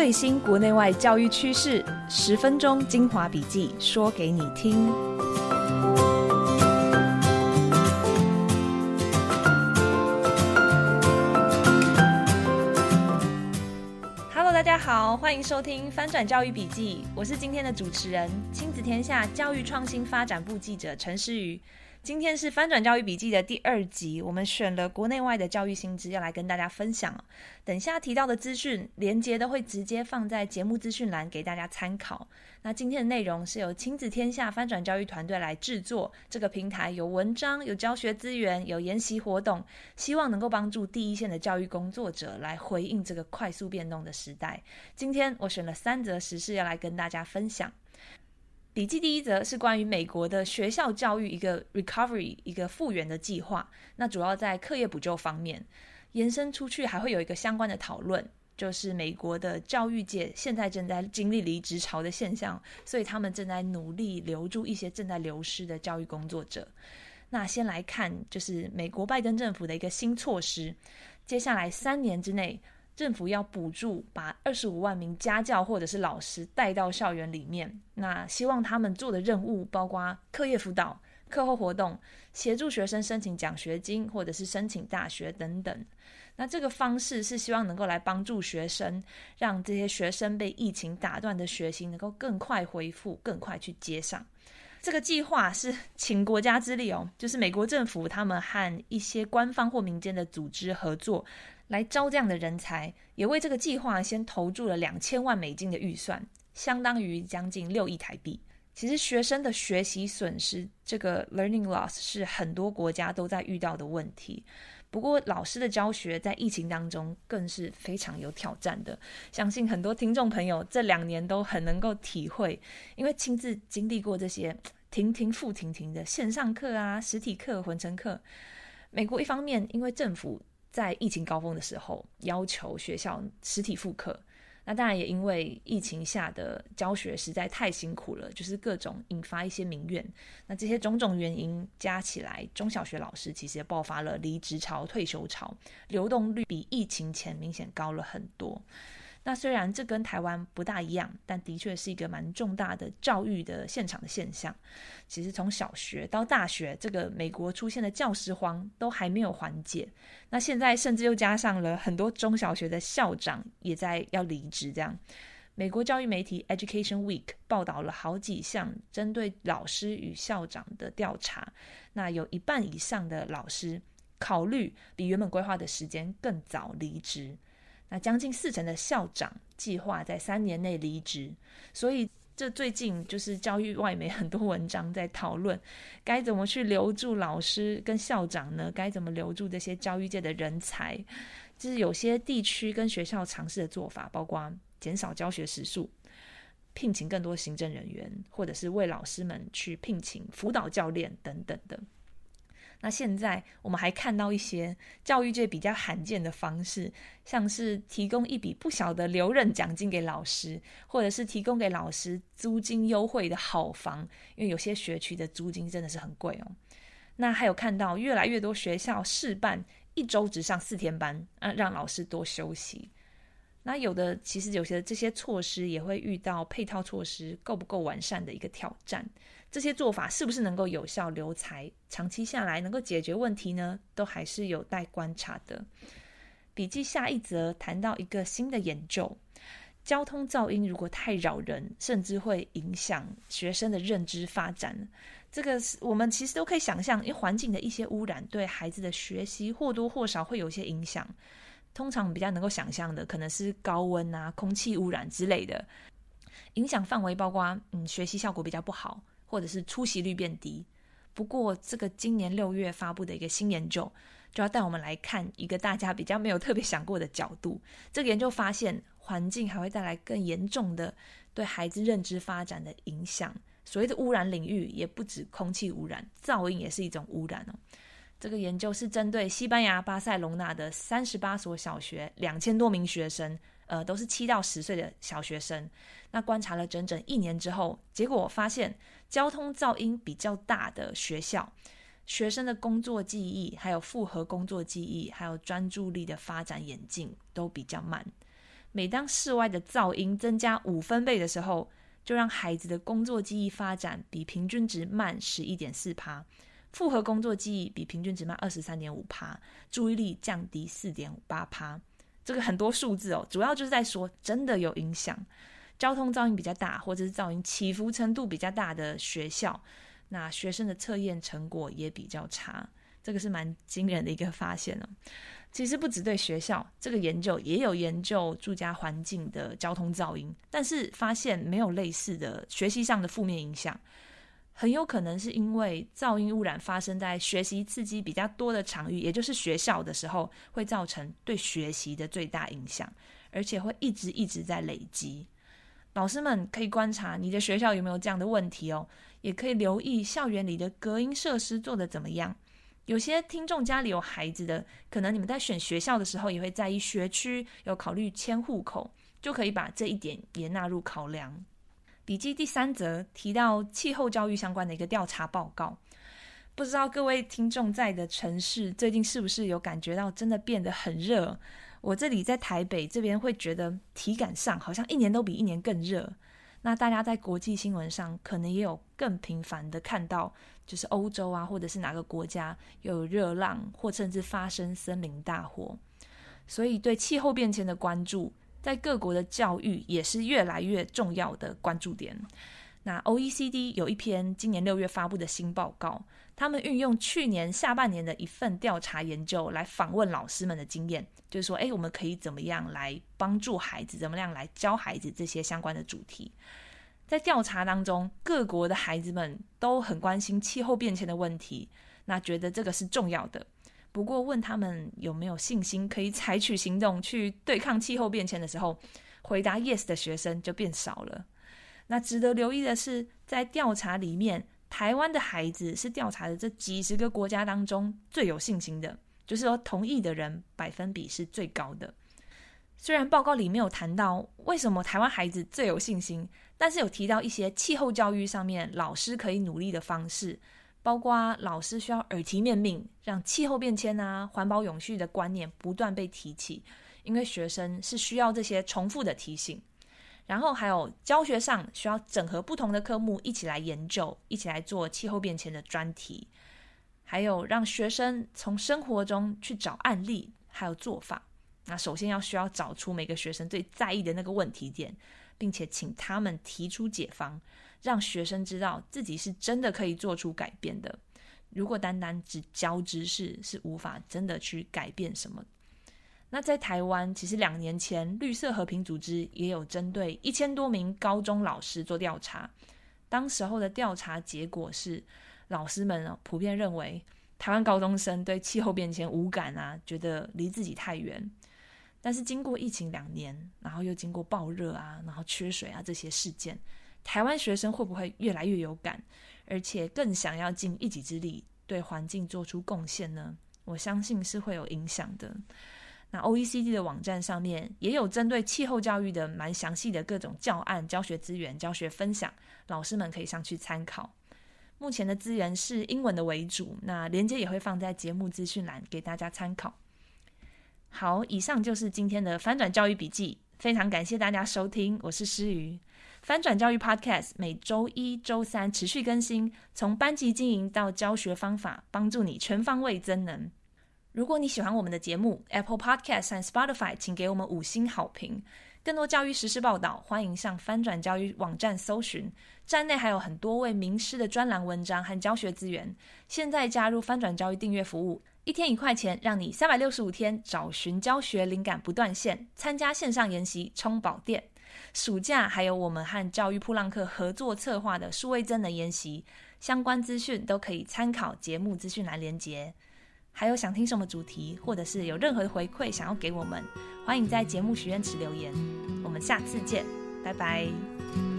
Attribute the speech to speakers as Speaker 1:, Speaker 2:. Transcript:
Speaker 1: 最新国内外教育趋势，十分钟精华笔记，说给你听。Hello，大家好，欢迎收听翻转教育笔记，我是今天的主持人，亲子天下教育创新发展部记者陈诗瑜。今天是翻转教育笔记的第二集，我们选了国内外的教育新知要来跟大家分享。等下提到的资讯连接都会直接放在节目资讯栏给大家参考。那今天的内容是由亲子天下翻转教育团队来制作，这个平台有文章、有教学资源、有研习活动，希望能够帮助第一线的教育工作者来回应这个快速变动的时代。今天我选了三则时事要来跟大家分享。笔记第一则是关于美国的学校教育一个 recovery 一个复原的计划，那主要在课业补救方面延伸出去，还会有一个相关的讨论，就是美国的教育界现在正在经历离职潮的现象，所以他们正在努力留住一些正在流失的教育工作者。那先来看，就是美国拜登政府的一个新措施，接下来三年之内。政府要补助把二十五万名家教或者是老师带到校园里面，那希望他们做的任务包括课业辅导、课后活动、协助学生申请奖学金或者是申请大学等等。那这个方式是希望能够来帮助学生，让这些学生被疫情打断的学习能够更快恢复，更快去接上。这个计划是请国家之力哦，就是美国政府他们和一些官方或民间的组织合作。来招这样的人才，也为这个计划先投注了两千万美金的预算，相当于将近六亿台币。其实学生的学习损失，这个 learning loss 是很多国家都在遇到的问题。不过老师的教学在疫情当中更是非常有挑战的，相信很多听众朋友这两年都很能够体会，因为亲自经历过这些停停复停停的线上课啊、实体课、混成课。美国一方面因为政府在疫情高峰的时候，要求学校实体复课。那当然也因为疫情下的教学实在太辛苦了，就是各种引发一些民怨。那这些种种原因加起来，中小学老师其实也爆发了离职潮、退休潮，流动率比疫情前明显高了很多。那虽然这跟台湾不大一样，但的确是一个蛮重大的教育的现场的现象。其实从小学到大学，这个美国出现的教师荒都还没有缓解。那现在甚至又加上了很多中小学的校长也在要离职。这样，美国教育媒体 Education Week 报道了好几项针对老师与校长的调查。那有一半以上的老师考虑比原本规划的时间更早离职。那将近四成的校长计划在三年内离职，所以这最近就是教育外媒很多文章在讨论，该怎么去留住老师跟校长呢？该怎么留住这些教育界的人才？就是有些地区跟学校尝试的做法，包括减少教学时数、聘请更多行政人员，或者是为老师们去聘请辅导教练等等的。那现在我们还看到一些教育界比较罕见的方式，像是提供一笔不小的留任奖金给老师，或者是提供给老师租金优惠的好房，因为有些学区的租金真的是很贵哦。那还有看到越来越多学校试办一周只上四天班，啊，让老师多休息。那有的其实有些这些措施也会遇到配套措施够不够完善的一个挑战。这些做法是不是能够有效留才，长期下来能够解决问题呢？都还是有待观察的。笔记下一则谈到一个新的研究：交通噪音如果太扰人，甚至会影响学生的认知发展。这个我们其实都可以想象，因为环境的一些污染对孩子的学习或多或少会有些影响。通常比较能够想象的，可能是高温啊、空气污染之类的，影响范围包括嗯，学习效果比较不好。或者是出席率变低。不过，这个今年六月发布的一个新研究，就要带我们来看一个大家比较没有特别想过的角度。这个研究发现，环境还会带来更严重的对孩子认知发展的影响。所谓的污染领域，也不止空气污染，噪音也是一种污染哦。这个研究是针对西班牙巴塞隆纳的三十八所小学，两千多名学生。呃，都是七到十岁的小学生。那观察了整整一年之后，结果发现交通噪音比较大的学校，学生的工作记忆、还有复合工作记忆、还有专注力的发展演进都比较慢。每当室外的噪音增加五分贝的时候，就让孩子的工作记忆发展比平均值慢十一点四趴，复合工作记忆比平均值慢二十三点五趴，注意力降低四点八趴。这个很多数字哦，主要就是在说真的有影响。交通噪音比较大，或者是噪音起伏程度比较大的学校，那学生的测验成果也比较差。这个是蛮惊人的一个发现哦。其实不只对学校，这个研究也有研究住家环境的交通噪音，但是发现没有类似的学习上的负面影响。很有可能是因为噪音污染发生在学习刺激比较多的场域，也就是学校的时候，会造成对学习的最大影响，而且会一直一直在累积。老师们可以观察你的学校有没有这样的问题哦，也可以留意校园里的隔音设施做得怎么样。有些听众家里有孩子的，可能你们在选学校的时候也会在意学区，有考虑迁户口，就可以把这一点也纳入考量。笔记第三则提到气候教育相关的一个调查报告，不知道各位听众在的城市最近是不是有感觉到真的变得很热？我这里在台北这边会觉得体感上好像一年都比一年更热。那大家在国际新闻上可能也有更频繁的看到，就是欧洲啊，或者是哪个国家有热浪，或甚至发生森林大火，所以对气候变迁的关注。在各国的教育也是越来越重要的关注点。那 OECD 有一篇今年六月发布的新报告，他们运用去年下半年的一份调查研究来访问老师们的经验，就是说，诶，我们可以怎么样来帮助孩子，怎么样来教孩子这些相关的主题。在调查当中，各国的孩子们都很关心气候变迁的问题，那觉得这个是重要的。不过，问他们有没有信心可以采取行动去对抗气候变迁的时候，回答 yes 的学生就变少了。那值得留意的是，在调查里面，台湾的孩子是调查的这几十个国家当中最有信心的，就是说同意的人百分比是最高的。虽然报告里没有谈到为什么台湾孩子最有信心，但是有提到一些气候教育上面老师可以努力的方式。包括老师需要耳提面命，让气候变迁啊、环保永续的观念不断被提起，因为学生是需要这些重复的提醒。然后还有教学上需要整合不同的科目一起来研究，一起来做气候变迁的专题，还有让学生从生活中去找案例，还有做法。那首先要需要找出每个学生最在意的那个问题点，并且请他们提出解方。让学生知道自己是真的可以做出改变的。如果单单只教知识，是无法真的去改变什么。那在台湾，其实两年前绿色和平组织也有针对一千多名高中老师做调查。当时候的调查结果是，老师们普遍认为台湾高中生对气候变迁无感啊，觉得离自己太远。但是经过疫情两年，然后又经过暴热啊，然后缺水啊这些事件。台湾学生会不会越来越有感，而且更想要尽一己之力对环境做出贡献呢？我相信是会有影响的。那 OECD 的网站上面也有针对气候教育的蛮详细的各种教案、教学资源、教学分享，老师们可以上去参考。目前的资源是英文的为主，那连接也会放在节目资讯栏给大家参考。好，以上就是今天的翻转教育笔记，非常感谢大家收听，我是诗瑜。翻转教育 Podcast 每周一、周三持续更新，从班级经营到教学方法，帮助你全方位增能。如果你喜欢我们的节目，Apple Podcast 和 Spotify 请给我们五星好评。更多教育时事报道，欢迎上翻转教育网站搜寻，站内还有很多位名师的专栏文章和教学资源。现在加入翻转教育订阅服务，一天一块钱，让你三百六十五天找寻教学灵感不断线，参加线上研习充饱电。暑假还有我们和教育噗浪客合作策划的数位真能研习，相关资讯都可以参考节目资讯栏连结。还有想听什么主题，或者是有任何的回馈想要给我们，欢迎在节目许愿池留言。我们下次见，拜拜。